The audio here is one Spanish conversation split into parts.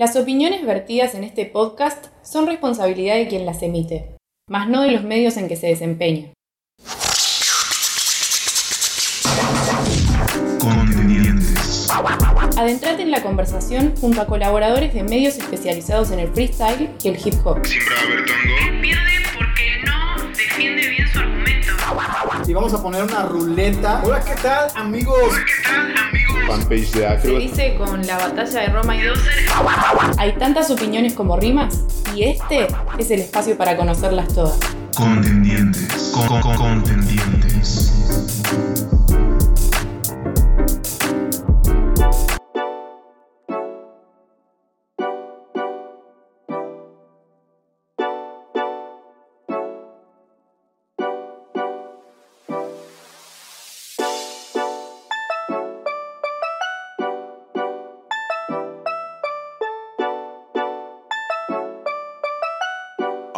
Las opiniones vertidas en este podcast son responsabilidad de quien las emite, mas no de los medios en que se desempeña. Adentrate en la conversación junto a colaboradores de medios especializados en el freestyle y el hip hop. Siempre va a haber tango. pierde porque no defiende bien su argumento. Y vamos a poner una ruleta. Hola, ¿qué tal, amigos? Fanpage de Se dice con la batalla de Roma y dos. Hay tantas opiniones como rimas y este es el espacio para conocerlas todas. Contendientes. Con- con- contendientes.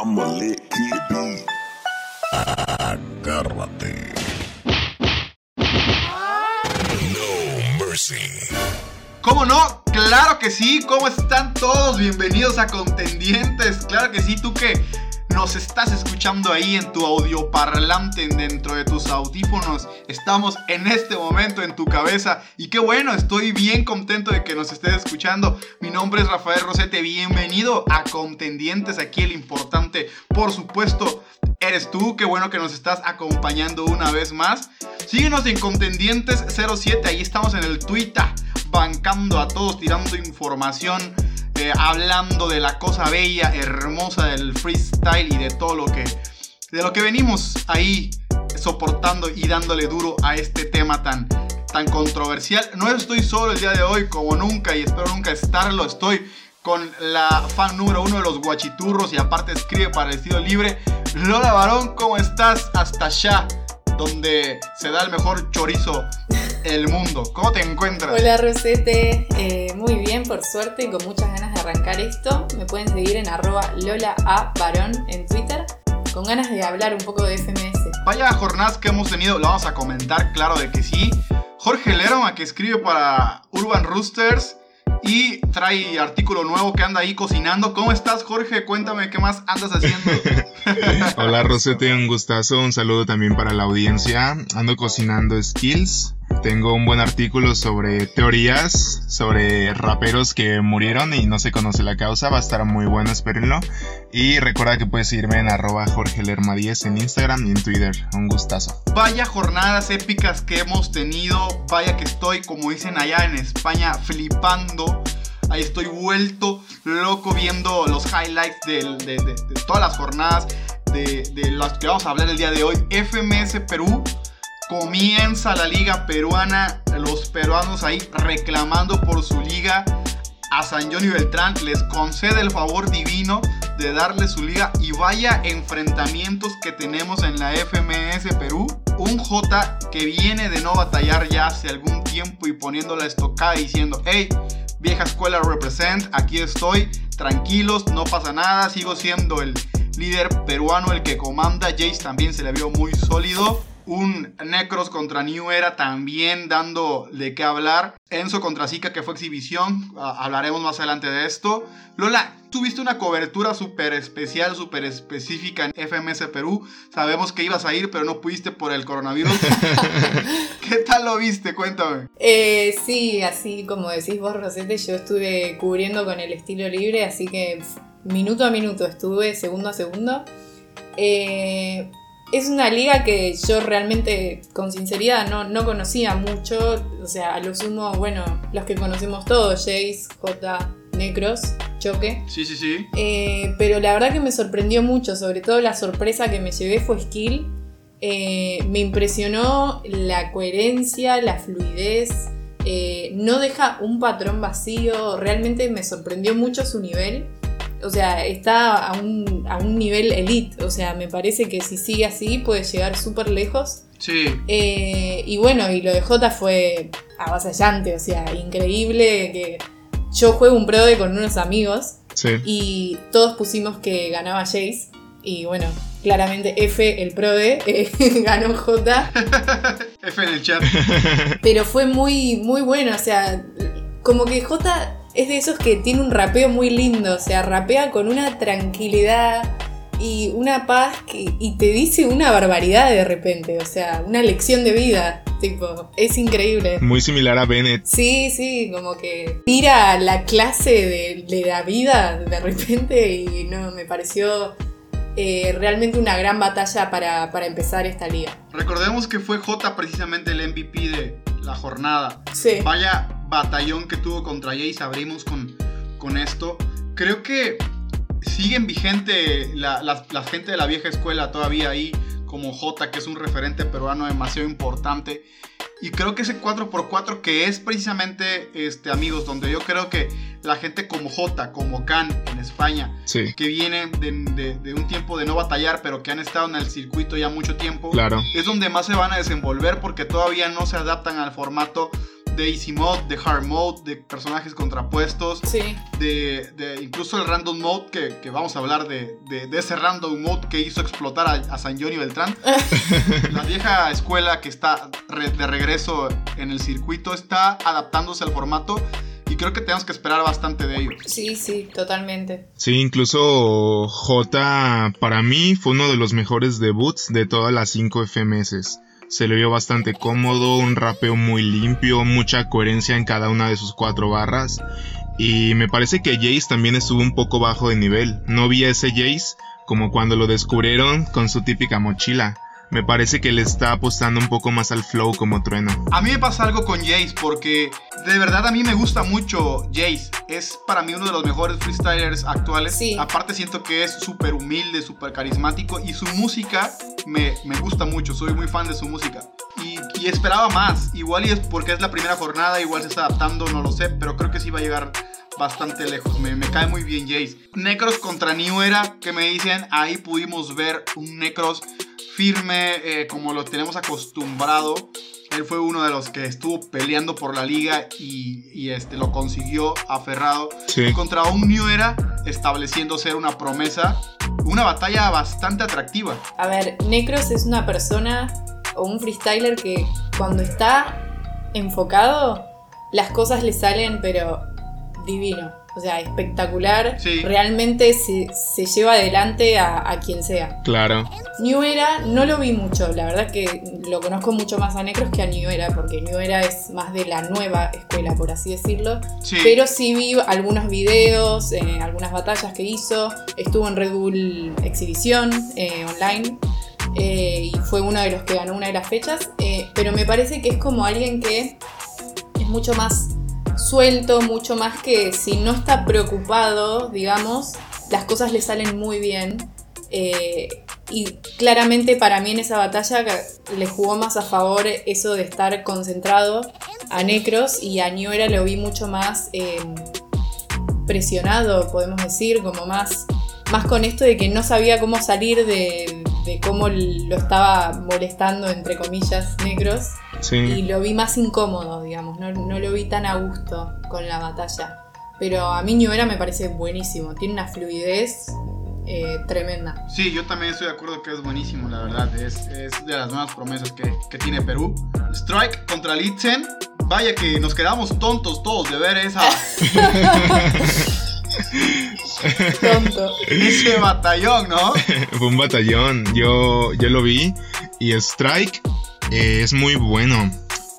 I'm a. Agárrate. No mercy. ¿Cómo no? Claro que sí. ¿Cómo están todos? Bienvenidos a Contendientes. Claro que sí, tú que nos estás escuchando ahí en tu audio parlante dentro de tus audífonos. Estamos en este momento en tu cabeza y qué bueno, estoy bien contento de que nos estés escuchando. Mi nombre es Rafael Rosete, bienvenido a Contendientes, aquí el importante, por supuesto, eres tú, qué bueno que nos estás acompañando una vez más. Síguenos en Contendientes 07, ahí estamos en el Twitter, bancando a todos, tirando información, hablando de la cosa bella, hermosa del freestyle y de todo lo que, de lo que venimos ahí soportando y dándole duro a este tema tan, tan controversial. No estoy solo el día de hoy, como nunca, y espero nunca estarlo. Estoy con la fan número uno de los guachiturros y aparte escribe para el estilo libre. Lola Barón, ¿cómo estás? Hasta allá, donde se da el mejor chorizo del mundo. ¿Cómo te encuentras? Hola Rosete, Eh, muy bien por suerte y con muchas ganas de arrancar esto. Me pueden seguir en arroba Lola A Barón en Twitter, con ganas de hablar un poco de FMS. Vaya jornadas que hemos tenido, lo vamos a comentar, claro de que sí. Jorge Lerma, que escribe para Urban Roosters y trae artículo nuevo que anda ahí cocinando. ¿Cómo estás, Jorge? Cuéntame qué más andas haciendo. Hola Rosete, un gustazo. Un saludo también para la audiencia. Ando cocinando skills. Tengo un buen artículo sobre teorías, sobre raperos que murieron y no se conoce la causa. Va a estar muy bueno, espérenlo. Y recuerda que puedes seguirme en arroba jorgelerma10 en Instagram y en Twitter. Un gustazo. Vaya jornadas épicas que hemos tenido. Vaya que estoy, como dicen allá en España, flipando. Ahí estoy vuelto loco viendo los highlights del- de, de- de todas las jornadas de, de las que vamos a hablar el día de hoy. FMS Perú. Comienza la liga peruana. Los peruanos ahí reclamando por su liga. A San Johnny Beltrán les concede el favor divino de darle su liga y vaya enfrentamientos que tenemos en la FMS Perú. Un J que viene de no batallar ya hace algún tiempo y poniendo la estocada diciendo, hey, vieja escuela represent, aquí estoy, tranquilos, no pasa nada, sigo siendo el líder peruano, el que comanda. Jace también se le vio muy sólido. Un Necros contra New Era también dando de qué hablar. Enzo contra Zika que fue exhibición. Hablaremos más adelante de esto. Lola, tuviste una cobertura súper especial, súper específica en FMS Perú. Sabemos que ibas a ir, pero no pudiste por el coronavirus. ¿Qué tal lo viste? Cuéntame. Eh, sí, así como decís vos, Rosete, yo estuve cubriendo con el estilo libre, así que minuto a minuto estuve, segundo a segundo. Eh, es una liga que yo realmente, con sinceridad, no, no conocía mucho. O sea, a lo sumo, bueno, los que conocemos todos, Jace, J, Necros, Choque. Sí, sí, sí. Eh, pero la verdad que me sorprendió mucho, sobre todo la sorpresa que me llevé fue Skill. Eh, me impresionó la coherencia, la fluidez, eh, no deja un patrón vacío, realmente me sorprendió mucho su nivel. O sea, está a un, a un nivel elite, o sea, me parece que si sigue así puede llegar súper lejos. Sí. Eh, y bueno, y lo de Jota fue avasallante, o sea, increíble que yo juego un prode con unos amigos Sí. y todos pusimos que ganaba Jace. Y bueno, claramente F, el prode, eh, ganó J. F en el chat. Pero fue muy, muy bueno. O sea, como que J es de esos que tiene un rapeo muy lindo, o sea, rapea con una tranquilidad y una paz que, y te dice una barbaridad de repente, o sea, una lección de vida, tipo, es increíble. Muy similar a Bennett. Sí, sí, como que tira la clase de, de la vida de repente y no, me pareció eh, realmente una gran batalla para, para empezar esta liga. Recordemos que fue J precisamente el MVP de la jornada. Sí. Vaya batallón que tuvo contra Jace. Abrimos con, con esto. Creo que siguen vigente la, la- la gente de la vieja escuela todavía ahí, como J, que es un referente peruano demasiado importante. Y creo que ese 4x4 que es precisamente, este, amigos, donde yo creo que la gente como J, como Can en España, Sí, que vienen de, de- de un tiempo de no batallar, pero que han estado en el circuito ya mucho tiempo, claro. es donde más se van a desenvolver porque todavía no se adaptan al formato de Easy Mode, de Hard Mode, de personajes contrapuestos, Sí, de, de incluso el Random Mode, que, que vamos a hablar de, de- de ese Random Mode que hizo explotar a, a San Johnny Beltrán. La vieja escuela que está re- de regreso en el circuito está adaptándose al formato y creo que tenemos que esperar bastante de ellos. sí, sí, totalmente. Sí, incluso J para mí fue uno de los mejores debuts de todas las 5 FMS. Se le vio bastante cómodo, un rapeo muy limpio, mucha coherencia en cada una de sus cuatro barras. Y me parece que Jace también estuvo un poco bajo de nivel. No vi a ese Jace como cuando lo descubrieron con su típica mochila. Me parece que le está apostando un poco más al flow como trueno. A mí me pasa algo con Jace porque de verdad a mí me gusta mucho Jace. Es para mí uno de los mejores freestylers actuales. Sí. Aparte siento que es súper humilde, súper carismático y su música me, me gusta mucho. Soy muy fan de su música. Y, y esperaba más. Igual y es porque es la primera jornada, igual se está adaptando, no lo sé, pero creo que sí va a llegar bastante lejos. Me, me cae muy bien Jace. Necros contra New Era, que me dicen, ahí pudimos ver un Necros firme eh, como lo tenemos acostumbrado. Él fue uno de los que estuvo peleando por la liga y, y, este, lo consiguió aferrado. Sí. Contra un New Era estableciendo ser una promesa. Una batalla bastante atractiva. A ver, Necros es una persona o un freestyler que cuando está enfocado, las cosas le salen, pero divino. O sea, espectacular. Sí. Realmente se, se lleva adelante a, a quien sea. Claro. New Era no lo vi mucho, la verdad que lo conozco mucho más a Necros que a New Era, porque New Era es más de la nueva escuela, por así decirlo. Sí. Pero sí vi algunos videos, eh, algunas batallas que hizo. Estuvo en Red Bull Exhibición eh, online. eh, y fue uno de los que ganó una de las fechas. eh, pero me parece que es como alguien que es mucho más suelto, mucho más que si no está preocupado, digamos, las cosas le salen muy bien. eh, y claramente para mí en esa batalla le jugó más a favor eso de estar concentrado a Necros y a New lo vi mucho más eh, presionado, podemos decir, como más, más con esto de que no sabía cómo salir de, de cómo lo estaba molestando, entre comillas, Necros. Y Sí. lo vi más incómodo, digamos, no, no lo vi tan a gusto con la batalla. Pero a mí New Era me parece buenísimo, tiene una fluidez eh, tremenda. Sí, yo también estoy de acuerdo que es buenísimo, la verdad. Es, es de las nuevas promesas que, que tiene Perú. Strike contra Litzen. Vaya que nos quedamos tontos todos de ver esa, Tonto. ese batallón, ¿no? Fue un batallón, yo, yo lo vi. Y Strike eh, es muy bueno.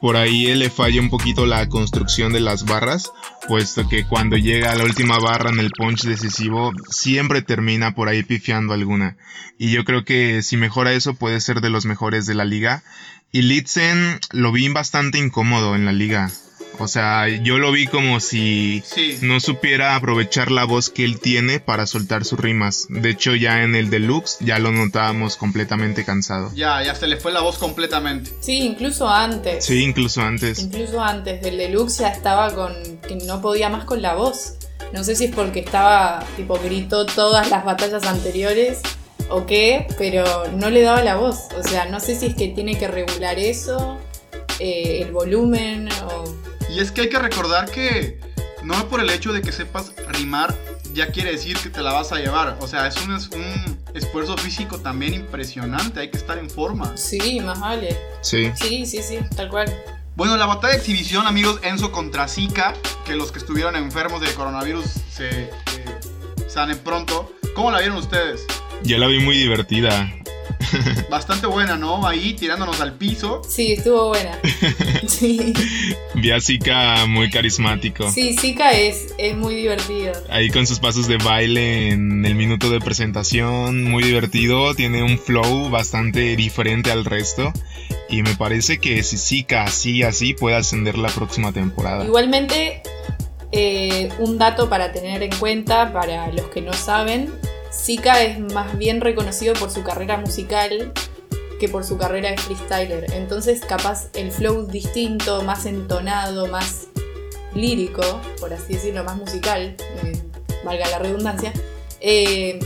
Por ahí él le falla un poquito la construcción de las barras, puesto que cuando llega a la última barra en el punch decisivo, siempre termina por ahí pifiando alguna. Y yo creo que si mejora eso puede ser de los mejores de la liga. Y Litzen lo vi bastante incómodo en la liga. O sea, yo lo vi como si Sí. no supiera aprovechar la voz que él tiene para soltar sus rimas. De hecho, ya en el deluxe ya lo notábamos completamente cansado. Ya, ya se le fue la voz completamente. Sí, incluso antes. Sí, incluso antes. Incluso antes del deluxe ya estaba con que no podía más con la voz. No sé si es porque estaba, tipo, gritó todas las batallas anteriores o qué, pero no le daba la voz. O sea, no sé si es que tiene que regular eso, eh, el volumen o... Y es que hay que recordar que no por el hecho de que sepas rimar ya quiere decir que te la vas a llevar. O sea, es un, es un esfuerzo físico también impresionante. Hay que estar en forma. Sí, más vale. Sí. Sí, sí, sí, tal cual. Bueno, la batalla de exhibición, amigos, Enzo contra Zika, que los que estuvieron enfermos de coronavirus se eh, sanen pronto. ¿Cómo la vieron ustedes? Ya la vi muy divertida. Bastante buena, ¿no? Ahí tirándonos al piso. Sí, estuvo buena. Sí, Vi a Zika muy carismático. sí Zika es, es muy divertido. Ahí con sus pasos de baile en el minuto de presentación, muy divertido, tiene un flow bastante diferente al resto. Y me parece que si Zika así, así puede ascender la próxima temporada. Igualmente, eh, un dato para tener en cuenta para los que no saben, Zika es más bien reconocido por su carrera musical que por su carrera de freestyler. Entonces, capaz el flow distinto, más entonado, más lírico, por así decirlo, más musical, eh, valga la redundancia, eh,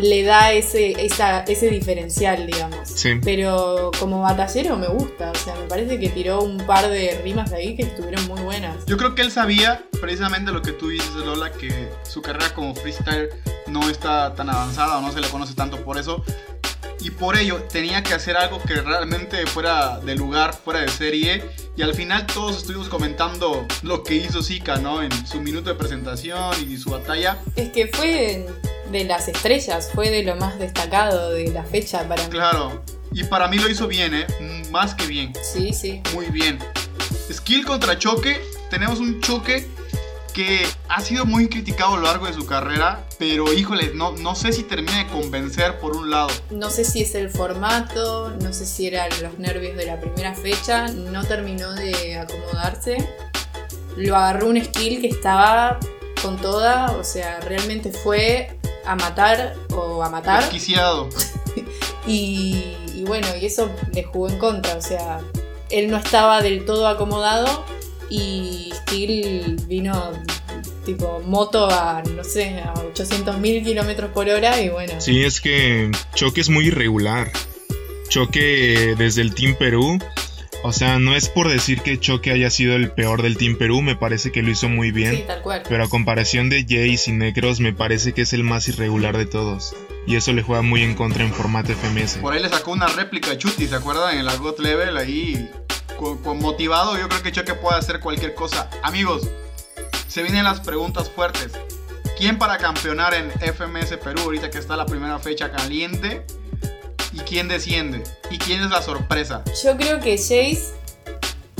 le da ese, esa- ese diferencial, digamos. Sí. Pero como batallero me gusta, o sea, me parece que tiró un par de rimas de ahí que estuvieron muy buenas. Yo creo que él sabía precisamente lo que tú dices, Lola, que su carrera como freestyle no está tan avanzada o no se le conoce tanto por eso. Y por ello tenía que hacer algo que realmente fuera de lugar, fuera de serie. Y al final todos estuvimos comentando lo que hizo Zika, ¿no? En su minuto de presentación y su batalla. Es que fue de las estrellas, fue de lo más destacado de la fecha para mí. Claro. Y para mí lo hizo bien, ¿eh? Más que bien. Sí, sí. Muy bien. Skill contra choque. Tenemos un choque que ha sido muy criticado a lo largo de su carrera. Pero híjole, no, no sé si termina de convencer por un lado. No sé si es el formato, no sé si eran los nervios de la primera fecha, no terminó de acomodarse. Lo agarró un skill que estaba con toda, o sea, realmente fue a matar o a matar. Desquiciado. Y, y bueno, y eso le jugó en contra, o sea, él no estaba del todo acomodado y Steel vino tipo moto a, no sé, a 800 mil kilómetros por hora y bueno. Sí, es que Choque es muy irregular. Choque desde el Team Perú. O sea, no es por decir que Choque haya sido el peor del Team Perú, me parece que lo hizo muy bien. Sí, tal cual. Pero a comparación de Jace y Necros, me parece que es el más irregular de todos. Y eso le juega muy en contra en formato FMS. Por ahí le sacó una réplica a Chuti, ¿se acuerdan? En el Argot Level ahí. Con, con motivado, yo creo que Choque puede hacer cualquier cosa. Amigos, se vienen las preguntas fuertes. ¿Quién para campeonar en FMS Perú ahorita que está la primera fecha caliente? ¿Y quién desciende? ¿Y quién es la sorpresa? Yo creo que Jace,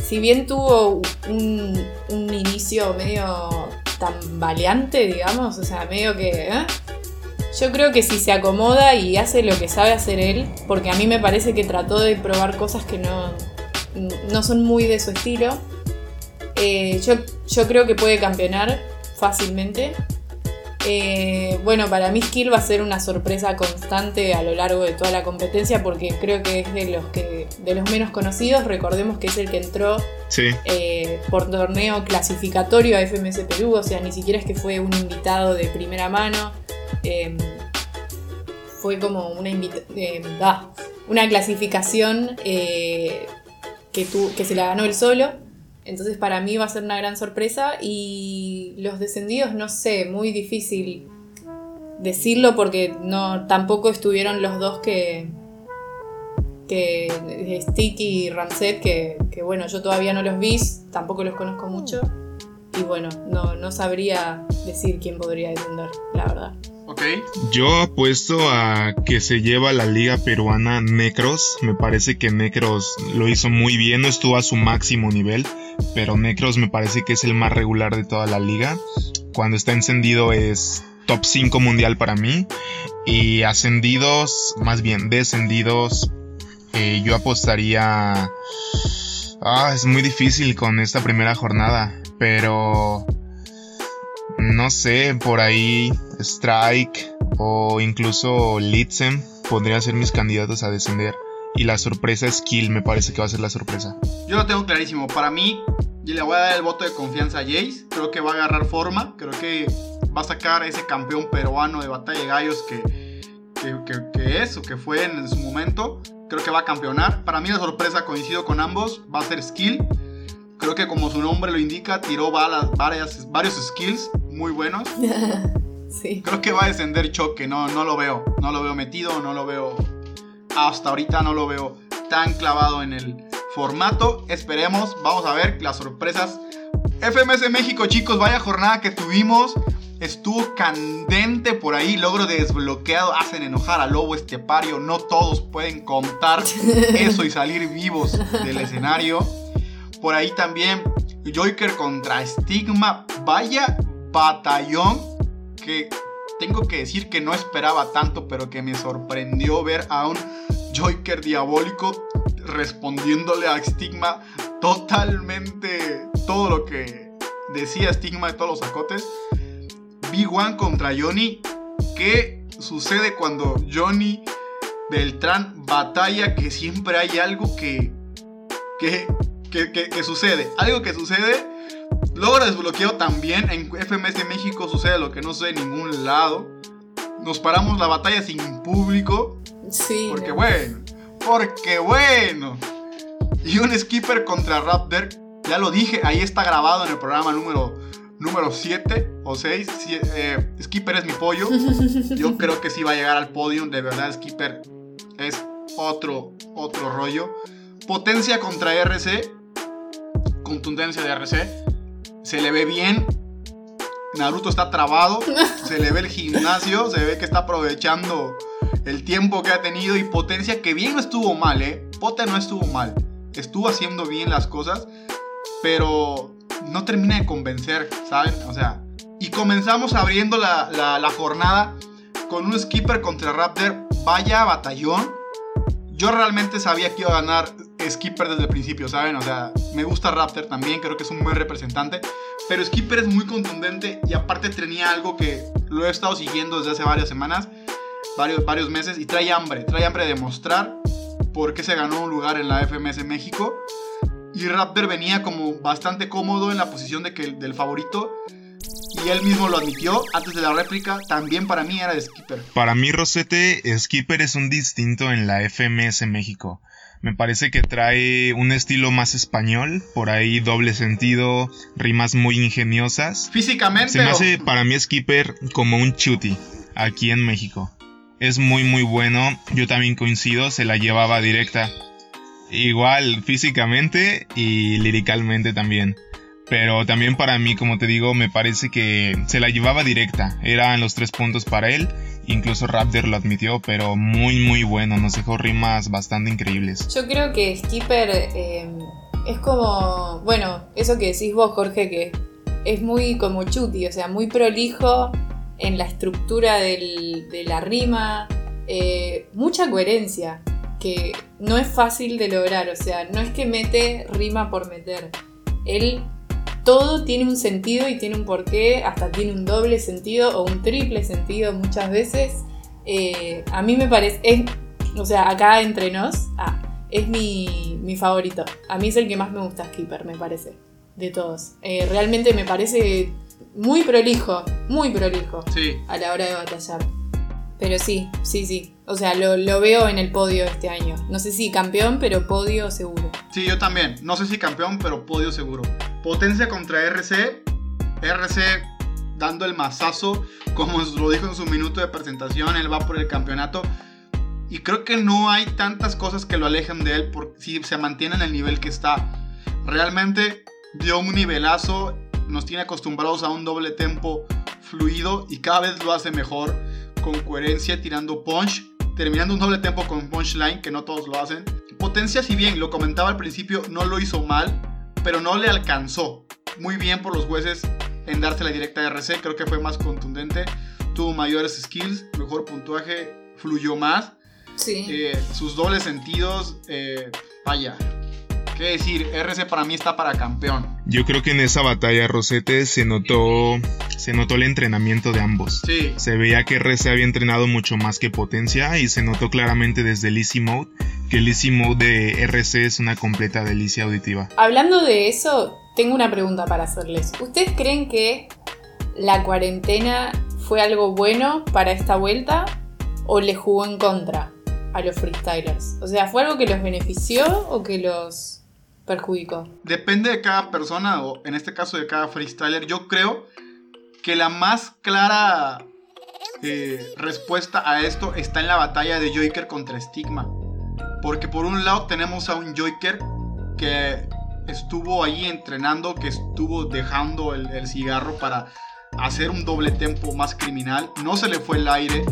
si bien tuvo un, inicio medio tambaleante, digamos, o sea, medio que... ¿eh? Yo creo que si se acomoda y hace lo que sabe hacer él, porque a mí me parece que trató de probar cosas que no, no son muy de su estilo, eh, yo, yo creo que puede campeonar fácilmente. Eh, bueno, para mí Skill va a ser una sorpresa constante a lo largo de toda la competencia porque creo que es de los que de los menos conocidos. Recordemos que es el que entró Sí, eh, por torneo clasificatorio a FMS Perú, o sea, ni siquiera es que fue un invitado de primera mano. eh, fue como una, eh, ah, una clasificación eh, que, tu- que se la ganó él solo. Entonces para mí va a ser una gran sorpresa y los descendidos no sé, muy difícil decirlo porque no tampoco estuvieron los dos que que eh, Sticky y Ramset que, que, bueno yo todavía no los vi tampoco los conozco mucho. Y bueno no, no sabría decir quién podría descender la verdad Yo apuesto a que se lleva la liga peruana Necros. Me parece que Necros lo hizo muy bien, no estuvo a su máximo nivel, pero Necros me parece que es el más regular de toda la liga. Cuando está encendido es top 5 mundial para mí. Y ascendidos, más bien descendidos, eh, yo apostaría... Ah, es muy difícil con esta primera jornada, pero... No sé, por ahí Strike o incluso Litzen podrían ser mis candidatos a descender. Y la sorpresa Skill me parece que va a ser la sorpresa. Yo lo tengo clarísimo. Para mí, y le voy a dar el voto de confianza a Jace. Creo que va a agarrar forma. Creo que va a sacar ese campeón peruano de batalla de gallos que, que, que- que es o que fue en su momento. Creo que va a campeonar. Para mí la sorpresa, coincido con ambos, va a ser Skill. Creo que como su nombre lo indica, tiró balas, varias, varios skills muy buenos. sí Creo que va a descender choque, no, no lo veo. No lo veo metido, no lo veo. Hasta ahorita no lo veo tan clavado en el formato. Esperemos, vamos a ver las sorpresas. FMS México, chicos, vaya jornada que tuvimos. Estuvo candente por ahí, logro desbloqueado, hacen enojar al lobo estepario. No todos pueden contar eso y salir vivos del escenario. Por ahí también Joker contra Stigma. Vaya batallón que tengo que decir que no esperaba tanto, pero que me sorprendió ver a un Joker diabólico respondiéndole a Stigma totalmente todo lo que decía Stigma de todos los acotes. Big One contra Johnny. ¿Qué sucede cuando Johnny Beltrán batalla? Que siempre hay algo que, que, que sucede. Algo que sucede. Logra desbloqueo también. En FMS de México sucede lo que no sucede en ningún lado. Nos paramos la batalla sin público. Sí. Porque no. bueno. Porque bueno. Y un skipper contra Raptor. Ya lo dije, ahí está grabado en el programa número número 7 o 6. Skipper es mi pollo. Yo creo que sí va a llegar al podium. De verdad, Skipper es otro, otro rollo. Potencia contra RC. Contundencia de RC. Se le ve bien. Naruto está trabado. Se le ve el gimnasio. Se ve que está aprovechando el tiempo que ha tenido. Y potencia que bien no estuvo mal, ¿eh? Pote no estuvo mal. Estuvo haciendo bien las cosas. Pero no termina de convencer, ¿saben? O sea, y comenzamos abriendo la, la, la jornada con un skipper contra Raptor. Vaya batallón. Yo realmente sabía que iba a ganar Skipper desde el principio, ¿saben? O sea, me gusta Raptor también, creo que es un buen representante. Pero Skipper es muy contundente y aparte tenía algo que lo he estado siguiendo desde hace varias semanas, varios, varios meses, y trae hambre, trae hambre de demostrar por qué se ganó un lugar en la FMS México. Y Raptor venía como bastante cómodo en la posición de que, del favorito. Y él mismo lo admitió antes de la réplica. También para mí era de Skipper. Para mí, Rosete, Skipper es un distinto en la FMS México. Me parece que trae un estilo más español, por ahí doble sentido, rimas muy ingeniosas. Físicamente. Se me o- hace para mí Skipper como un chuti aquí en México. Es muy muy bueno, yo también coincido, se la llevaba directa. Igual físicamente y liricalmente también. Pero también para mí, como te digo, me parece que se la llevaba directa. Eran los tres puntos para él. Incluso Raptor lo admitió, pero muy muy bueno. Nos dejó rimas bastante increíbles. Yo creo que Skipper eh, es como, bueno, eso que decís vos, Jorge, que es muy como chuti, o sea, muy prolijo en la estructura de la rima, eh, mucha coherencia, que no es fácil de lograr, o sea, no es que mete rima por meter. Él todo tiene un sentido y tiene un porqué, hasta tiene un doble sentido o un triple sentido muchas veces. Eh, a mí me parece, es, o sea, acá entre nos, ah, es mi, mi favorito. A mí es el que más me gusta Skipper, me parece, de todos. Eh, realmente me parece muy prolijo, muy prolijo Sí. a la hora de batallar. Pero sí, sí, sí. O sea, lo, lo veo en el podio este año. No sé si campeón, pero podio seguro. Sí, yo también. No sé si campeón, pero podio seguro. Potencia contra RC. RC dando el mazazo, como lo dijo en su minuto de presentación, él va por el campeonato. Y creo que no hay tantas cosas que lo alejen de él por, si se mantiene en el nivel que está. Realmente dio un nivelazo, nos tiene acostumbrados a un doble tempo fluido y cada vez lo hace mejor, con coherencia, tirando punch, terminando un doble tempo con punchline, que no todos lo hacen. Potencia, si bien lo comentaba al principio, no lo hizo mal, pero no le alcanzó. Muy bien por los jueces en darse la directa de RC, creo que fue más contundente, tuvo mayores skills, mejor puntuaje, fluyó más. Sí. Eh, sus dobles sentidos, eh, vaya. ¿Qué decir? RC para mí está para campeón. Yo creo que en esa batalla Rosete se notó se notó el entrenamiento de ambos. Sí, Se veía que RC había entrenado mucho más que Potencia y se notó claramente desde el Easy Mode que el Easy Mode de RC es una completa delicia auditiva. Hablando de eso, tengo una pregunta para hacerles. ¿Ustedes creen que la cuarentena fue algo bueno para esta vuelta o le jugó en contra a los freestylers? O sea, ¿fue algo que los benefició o que los perjudicó? depende de cada persona, o en este caso de cada freestyler. Yo creo que la más clara eh, respuesta a esto está en la batalla de Joker contra Stigma. Porque por un lado tenemos a un Joker que estuvo ahí entrenando, que estuvo dejando el, cigarro para hacer un doble tempo más criminal. No se le fue el aire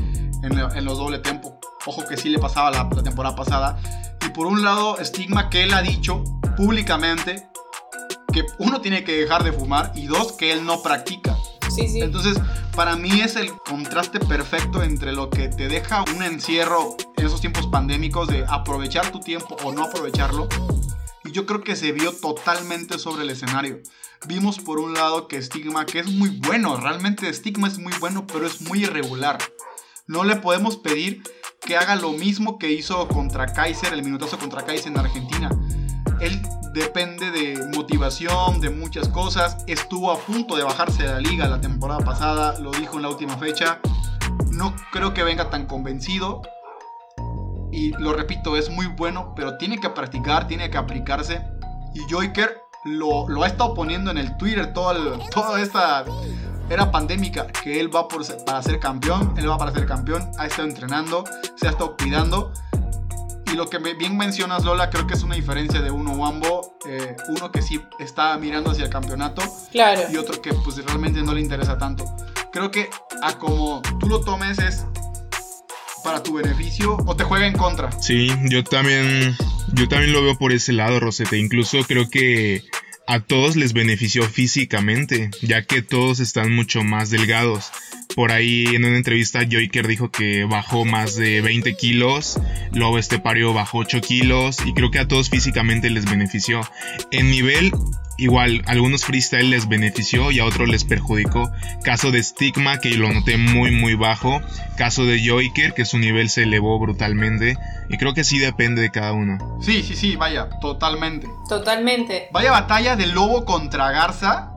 en, en los doble tempo. Ojo que sí le pasaba la, la temporada pasada. Y por un lado, estigma que él ha dicho públicamente que uno tiene que dejar de fumar y dos, que él no practica. Sí, sí. Entonces, para mí es el contraste perfecto entre lo que te deja un encierro en esos tiempos pandémicos de aprovechar tu tiempo o no aprovecharlo. Y yo creo que se vio totalmente sobre el escenario. Vimos por un lado que Stigma, que es muy bueno, realmente Stigma es muy bueno, pero es muy irregular. No le podemos pedir que haga lo mismo que hizo contra Kaiser, el minutazo contra Kaiser en Argentina. Él depende de motivación, de muchas cosas. Estuvo a punto de bajarse de la liga la temporada pasada, lo dijo en la última fecha. No creo que venga tan convencido. Y lo repito, es muy bueno, pero tiene que practicar, tiene que aplicarse. Y Joiker lo, lo ha estado poniendo en el Twitter toda, el- toda esta era pandémica, que él va por ser- para ser campeón, él va para ser campeón, ha estado entrenando, se ha estado cuidando. Y lo que bien mencionas, Lola, creo que es una diferencia de uno Wambo, eh, uno que sí está mirando hacia el campeonato Claro. y otro que pues realmente no le interesa tanto. Creo que a como tú lo tomes es para tu beneficio o te juega en contra. Sí, yo también, yo también lo veo por ese lado, Rosete. Incluso creo que a todos les benefició físicamente, ya que todos están mucho más delgados. Por ahí en una entrevista Joiker dijo que bajó más de 20 kilos, luego este pario bajó 8 kilos y creo que a todos físicamente les benefició. En nivel, igual, a algunos freestyle les benefició y a otros les perjudicó. Caso de Stigma, que lo noté muy muy bajo. Caso de Joiker, que su nivel se elevó brutalmente. Y creo que sí depende de cada uno. Sí, sí, sí, vaya, totalmente. Totalmente. Vaya batalla de Lobo contra Garza.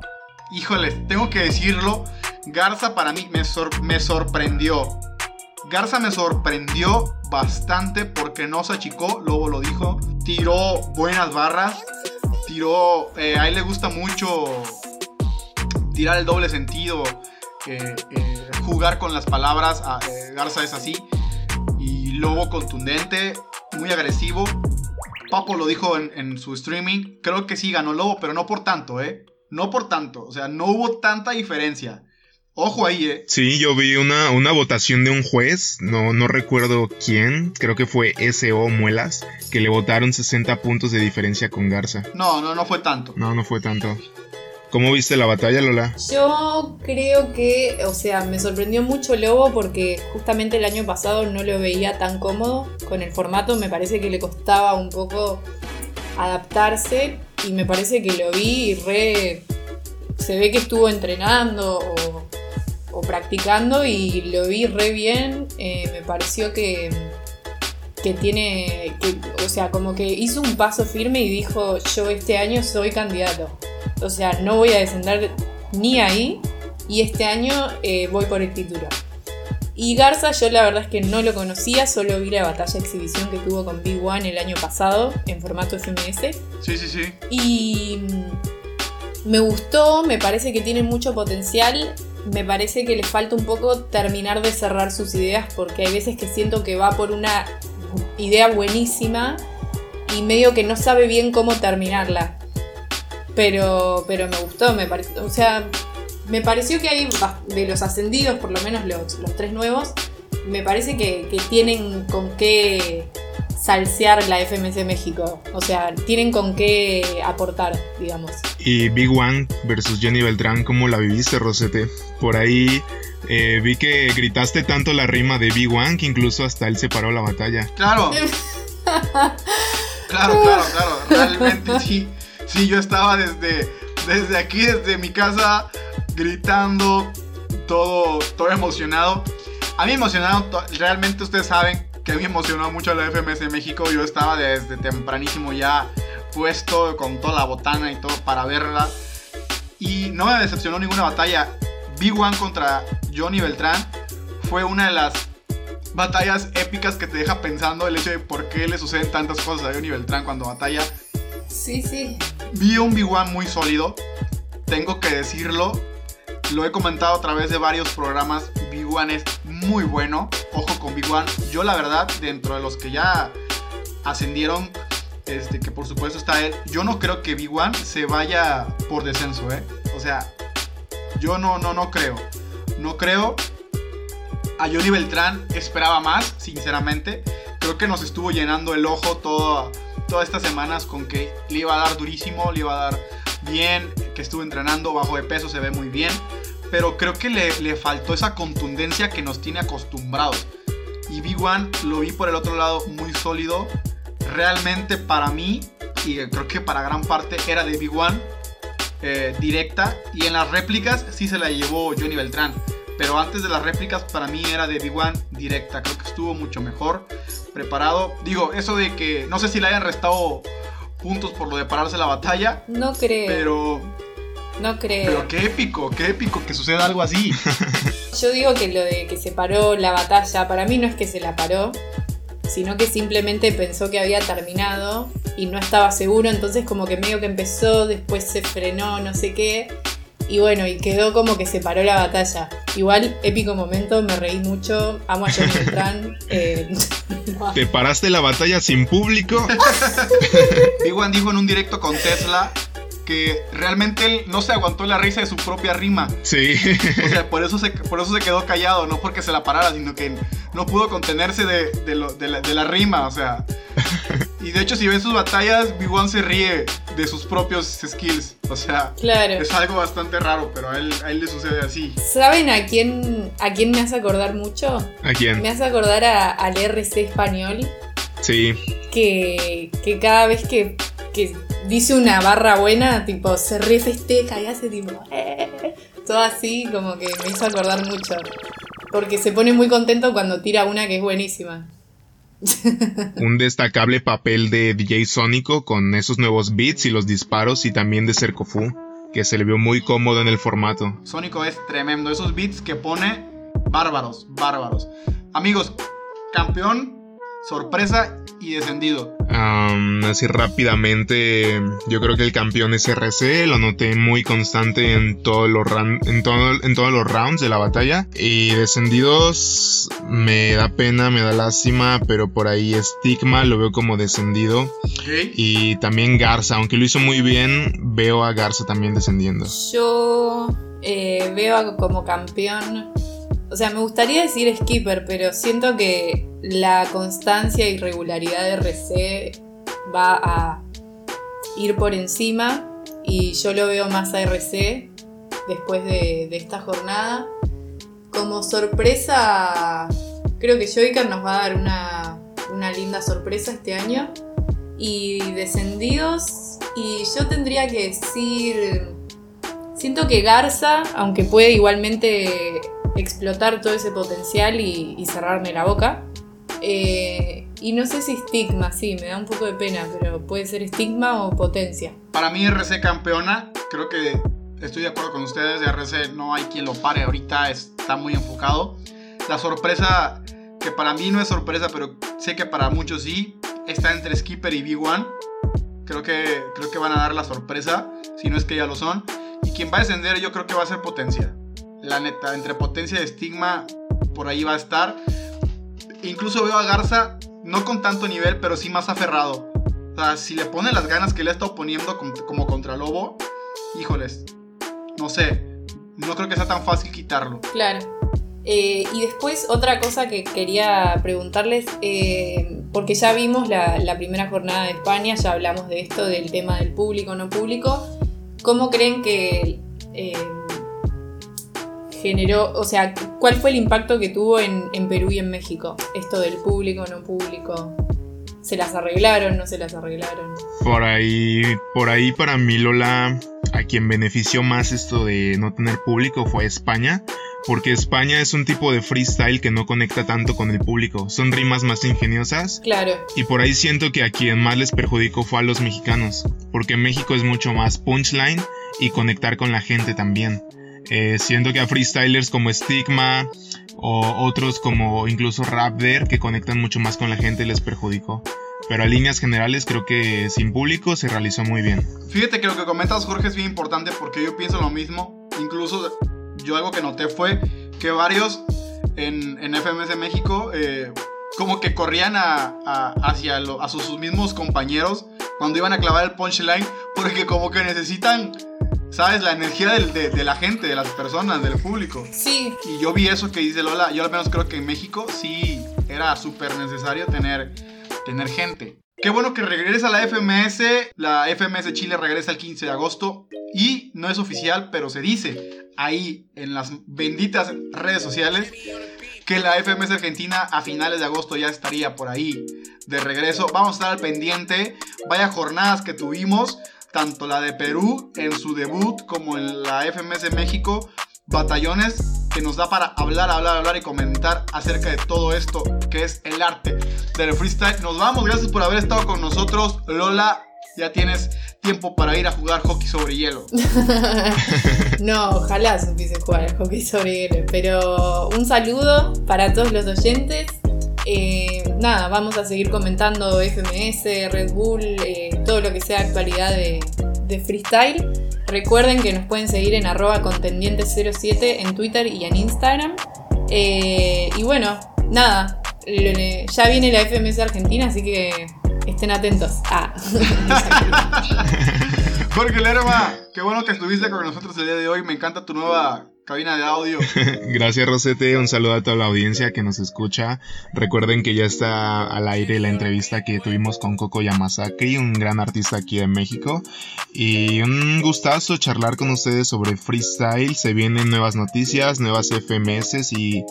Híjoles, tengo que decirlo. Garza para mí me, sor- me sorprendió. Garza me sorprendió bastante porque no se achicó, Lobo lo dijo. Tiró buenas barras. Eh, a él le gusta mucho tirar el doble sentido. jugar con las palabras. ah, eh, Garza es así. Y Lobo contundente, muy agresivo. Papo lo dijo en, en su streaming. Creo que sí ganó Lobo, pero no por tanto, ¿eh? No por tanto. O sea, no hubo tanta diferencia. Ojo ahí, ¿eh? Sí, yo vi una, una votación de un juez, no, no recuerdo quién, creo que fue S.O. Muelas, que le votaron 60 puntos de diferencia con Garza. No, no, no fue tanto. No, no fue tanto. ¿Cómo viste la batalla, Lola? Yo creo que, o sea, me sorprendió mucho Lobo porque justamente el año pasado no lo veía tan cómodo con el formato, me parece que le costaba un poco adaptarse y me parece que lo vi y re... Se ve que estuvo entrenando o, o practicando y lo vi re bien, eh, me pareció que, que tiene, que, o sea, como que hizo un paso firme y dijo, yo este año soy candidato. O sea, no voy a descender ni ahí. Y este año eh, voy por el título. Y Garza, yo la verdad es que no lo conocía, solo vi la batalla exhibición que tuvo con Big One el año pasado en formato FMS. Sí, sí, sí. Y mm, me gustó, me parece que tiene mucho potencial. Me parece que le falta un poco terminar de cerrar sus ideas porque hay veces que siento que va por una idea buenísima y medio que no sabe bien cómo terminarla. Pero, pero me gustó, me pareció, o sea, me pareció que hay de los ascendidos, por lo menos los, los tres nuevos, me parece que, que tienen con qué salsear la FMC México. O sea, tienen con qué aportar, digamos. Y Big One versus Jenny Beltrán, ¿cómo la viviste, Rosete? Por ahí eh, vi que gritaste tanto la rima de Big One que incluso hasta él se paró la batalla. Claro. Claro, claro, claro. Realmente sí. Sí, yo estaba desde, desde aquí, desde mi casa, gritando, todo, todo emocionado. A mí me emocionaron, to- realmente ustedes saben que me emocionó mucho la FMS de México. Yo estaba desde tempranísimo ya puesto con toda la botana y todo para verla. Y no me decepcionó ninguna batalla. Big One contra Johnny Beltrán fue una de las batallas épicas que te deja pensando el hecho de por qué le suceden tantas cosas a Johnny Beltrán cuando batalla. Sí, sí. Vi un Big One muy sólido, tengo que decirlo. Lo he comentado a través de varios programas. Big One es muy bueno. Ojo con Big One. Yo, la verdad, dentro de los que ya ascendieron, Este, que por supuesto está él. Yo no creo que Big One se vaya por descenso, ¿eh? O sea, yo no, no, no creo. No creo. A Johnny Beltrán esperaba más, sinceramente. Creo que nos estuvo llenando el ojo toda, todas estas semanas con que le iba a dar durísimo, le iba a dar bien, que estuvo entrenando bajo de peso, se ve muy bien. Pero creo que le, le faltó esa contundencia que nos tiene acostumbrados. Y Big One lo vi por el otro lado muy sólido. Realmente para mí, y creo que para gran parte, era de Big One eh, directa. Y en las réplicas sí se la llevó Johnny Beltrán. Pero antes de las réplicas para mí era de Big One directa. Creo que estuvo mucho mejor preparado. Digo, eso de que no sé si le hayan restado puntos por lo de pararse la batalla. No creo. Pero, no creo. pero qué épico, qué épico que suceda algo así. Yo digo que lo de que se paró la batalla, para mí no es que se la paró, sino que simplemente pensó que había terminado y no estaba seguro, entonces como que medio que empezó, después se frenó, no sé qué, y bueno, y quedó como que se paró la batalla. Igual, épico momento, me reí mucho, amo a Johnny Beltrán. eh, no, ¿Te paraste la batalla sin público? Big One dijo en un directo con Tesla que realmente él no se aguantó la risa de su propia rima. Sí. O sea, por eso se, por eso se quedó callado, no porque se la parara, sino que no pudo contenerse de, de lo- de la, de la rima, o sea. Y de hecho, si ven sus batallas, Big One se ríe de sus propios skills. O sea, Claro. es algo bastante raro, pero a él, a él le sucede así. ¿Saben a quién, a quién me hace acordar mucho? ¿A quién? Me hace acordar a- al RC español, Sí. que, que cada vez que, que dice una barra buena, tipo, se re festeja y hace tipo, "Eh", todo así, como que me hizo acordar mucho. Porque se pone muy contento cuando tira una que es buenísima. Un destacable papel de DJ Sónico con esos nuevos beats y los disparos y también de Cercofu, que se le vio muy cómodo en el formato. Sónico es tremendo. Esos beats que pone, bárbaros, bárbaros. Amigos, campeón, sorpresa y descendido. Así rápidamente, yo creo que el campeón es RC, lo noté muy constante en, todos los ran- en, todo- en todos los rounds de la batalla. Y descendidos, me da pena, me da lástima, pero por ahí Stigma lo veo como descendido. Y también Garza, aunque lo hizo muy bien, veo a Garza también descendiendo. Yo eh, veo como campeón. O sea, me gustaría decir Skipper, pero siento que la constancia y regularidad de RC va a ir por encima. Y yo lo veo más a RC después de, esta jornada. Como sorpresa, creo que Joyker nos va a dar una, una linda sorpresa este año. Y descendidos, y yo tendría que decir. Siento que Garza, aunque puede igualmente explotar todo ese potencial y, y cerrarme la boca. eh, y no sé si Stigma, sí, me da un poco de pena, pero puede ser Stigma o Potencia. Para mí RC campeona, creo que estoy de acuerdo con ustedes, de RC no hay quien lo pare ahorita, está muy enfocado. La sorpresa, que para mí no es sorpresa, pero sé que para muchos sí, está entre Skipper y Big One. Creo que, creo que van a dar la sorpresa, si no es que ya lo son. Y quien va a descender yo creo que va a ser Potencia. La neta, entre Potencia y Estigma, por ahí va a estar. Incluso veo a Garza, no con tanto nivel, pero sí más aferrado. O sea, si le pone las ganas que le ha estado poniendo com- como contra Lobo, híjoles, no sé, no creo que sea tan fácil quitarlo. Claro. Eh, y después otra cosa que quería preguntarles, eh, porque ya vimos la, la primera jornada de España, ya hablamos de esto, del tema del público, no público. ¿Cómo creen que eh, generó, o sea, cuál fue el impacto que tuvo en, en Perú y en México? Esto del público, no público. ¿Se las arreglaron, no se las arreglaron? Por ahí, por ahí para mí Lola, a quien benefició más esto de no tener público fue España, porque España es un tipo de freestyle que no conecta tanto con el público, son rimas más ingeniosas Claro, y por ahí siento que a quien más les perjudicó fue a los mexicanos, porque México es mucho más punchline y conectar con la gente también. Eh, siento que a freestylers como Stigma o otros como incluso Rapder que conectan mucho más con la gente les perjudicó. Pero a líneas generales creo que sin público se realizó muy bien. Fíjate que lo que comentas, Jorge, es bien importante porque yo pienso lo mismo. Incluso yo algo que noté fue que varios en, en FMS México, eh, como que corrían a, a- hacia lo- a sus mismos compañeros cuando iban a clavar el punchline, porque como que necesitan, ¿sabes? La energía del- de, de la gente, de las personas, del público. Sí, Y yo vi eso que dice Lola, yo al menos creo que en México sí era súper necesario tener, tener gente. Qué bueno que regresa la FMS, la FMS Chile regresa el 15 de agosto y no es oficial, pero se dice ahí en las benditas redes sociales que la FMS Argentina a finales de agosto ya estaría por ahí de regreso. Vamos a estar al pendiente, vaya jornadas que tuvimos, tanto la de Perú en su debut como en la FMS México, batallones que nos da para hablar, hablar, hablar y comentar acerca de todo esto que es el arte del freestyle. Nos vamos, gracias por haber estado con nosotros. Lola, ya tienes tiempo para ir a jugar hockey sobre hielo. no, ojalá supiese jugar hockey sobre hielo. Pero un saludo para todos los oyentes. Eh, nada, vamos a seguir comentando FMS, Red Bull, eh, todo lo que sea actualidad de, de freestyle. Recuerden que nos pueden seguir en arroba contendientes07 en Twitter y en Instagram. Eh, y bueno, nada, le- ya viene la FMS Argentina, así que estén atentos. Ah. Jorge Lerma, qué bueno que estuviste con nosotros el día de hoy. Me encanta tu nueva cabina de audio. Gracias Rosete, un saludo a toda la audiencia que nos escucha. Recuerden que ya está al aire la entrevista que tuvimos con Coco Yamasaki, un gran artista aquí en México. Y un gustazo charlar con ustedes sobre freestyle. Se vienen nuevas noticias, nuevas FMS y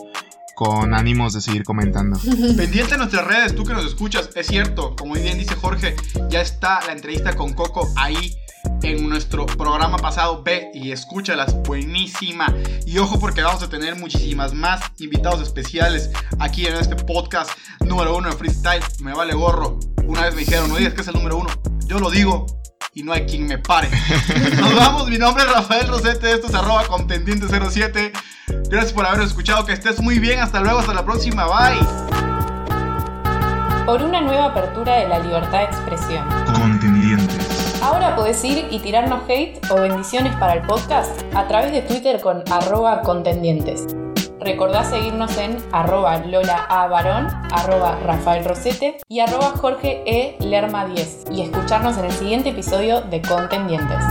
con ánimos de seguir comentando. Pendiente en nuestras redes, tú que nos escuchas, es cierto, como bien dice Jorge, ya está la entrevista con Coco ahí en nuestro programa pasado. Ve y escúchalas, buenísima. Y ojo porque vamos a tener muchísimas más invitados especiales aquí en este podcast número uno de freestyle. Me vale gorro. Una vez me dijeron, no digas que es el número uno. Yo lo digo y no hay quien me pare. Nos vamos, mi nombre es Rafael Rosete, esto es arroba contendiente07. Gracias por haber escuchado, que estés muy bien, hasta luego, hasta la próxima, bye. Por una nueva apertura de la libertad de expresión. Contendientes. Ahora podés ir y tirarnos hate o bendiciones para el podcast a través de Twitter con arroba contendientes. Recordá seguirnos en arroba Lola A. Barón, arroba Rafael Rosete y arroba Jorge E. Lerma 10 y escucharnos en el siguiente episodio de Contendientes.